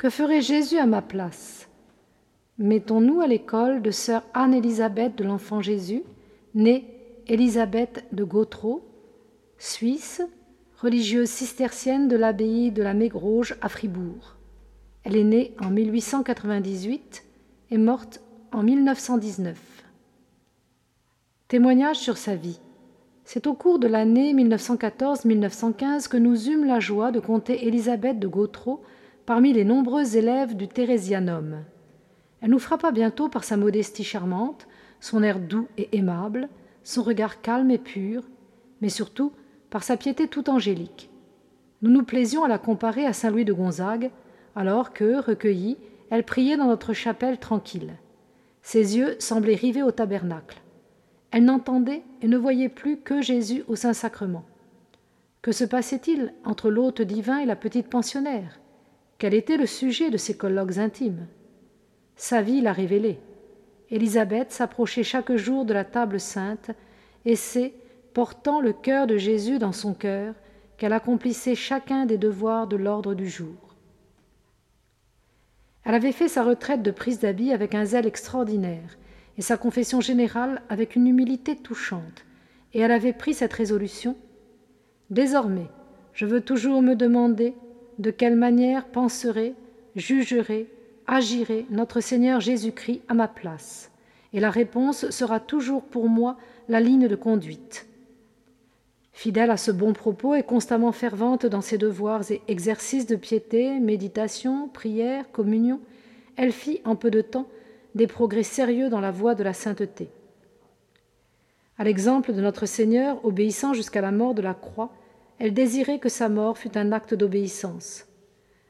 Que ferait Jésus à ma place? Mettons-nous à l'école de sœur Anne-Élisabeth de l'Enfant Jésus, née Élisabeth de Gautreau, Suisse, religieuse cistercienne de l'abbaye de la Mégroge à Fribourg. Elle est née en 1898 et morte en 1919. Témoignage sur sa vie. C'est au cours de l'année 1914-1915 que nous eûmes la joie de compter Élisabeth de Gautreau parmi les nombreux élèves du Thérésianum. Elle nous frappa bientôt par sa modestie charmante, son air doux et aimable, son regard calme et pur, mais surtout par sa piété tout angélique. Nous nous plaisions à la comparer à Saint Louis de Gonzague, alors que, recueillie, elle priait dans notre chapelle tranquille. Ses yeux semblaient rivés au tabernacle. Elle n'entendait et ne voyait plus que Jésus au Saint-Sacrement. Que se passait-il entre l'hôte divin et la petite pensionnaire? Quel était le sujet de ces colloques intimes? Sa vie l'a révélé. Élisabeth s'approchait chaque jour de la table sainte, et c'est, portant le cœur de Jésus dans son cœur, qu'elle accomplissait chacun des devoirs de l'ordre du jour. Elle avait fait sa retraite de prise d'habit avec un zèle extraordinaire, et sa confession générale avec une humilité touchante, et elle avait pris cette résolution Désormais, je veux toujours me demander de quelle manière penserait, jugerait, agirait notre Seigneur Jésus-Christ à ma place, et la réponse sera toujours pour moi la ligne de conduite. Fidèle à ce bon propos et constamment fervente dans ses devoirs et exercices de piété, méditation, prière, communion, elle fit en peu de temps des progrès sérieux dans la voie de la sainteté. À l'exemple de notre Seigneur, obéissant jusqu'à la mort de la croix, elle désirait que sa mort fût un acte d'obéissance.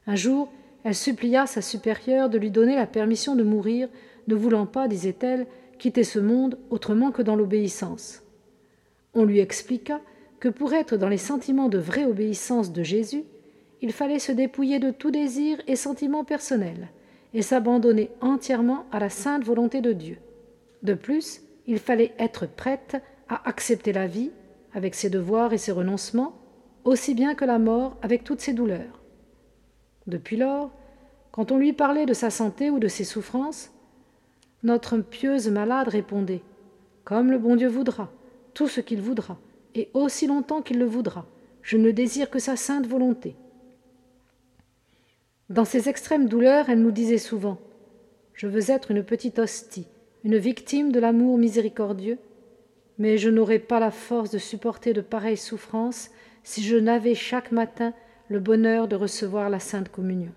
Un jour, elle supplia sa supérieure de lui donner la permission de mourir, ne voulant pas, disait-elle, quitter ce monde autrement que dans l'obéissance. On lui expliqua que pour être dans les sentiments de vraie obéissance de Jésus, il fallait se dépouiller de tout désir et sentiment personnel, et s'abandonner entièrement à la sainte volonté de Dieu. De plus, il fallait être prête à accepter la vie, avec ses devoirs et ses renoncements, aussi bien que la mort avec toutes ses douleurs. Depuis lors, quand on lui parlait de sa santé ou de ses souffrances, notre pieuse malade répondait Comme le bon Dieu voudra, tout ce qu'il voudra, et aussi longtemps qu'il le voudra. Je ne désire que sa sainte volonté. Dans ces extrêmes douleurs, elle nous disait souvent Je veux être une petite hostie, une victime de l'amour miséricordieux, mais je n'aurais pas la force de supporter de pareilles souffrances si je n'avais chaque matin le bonheur de recevoir la Sainte Communion.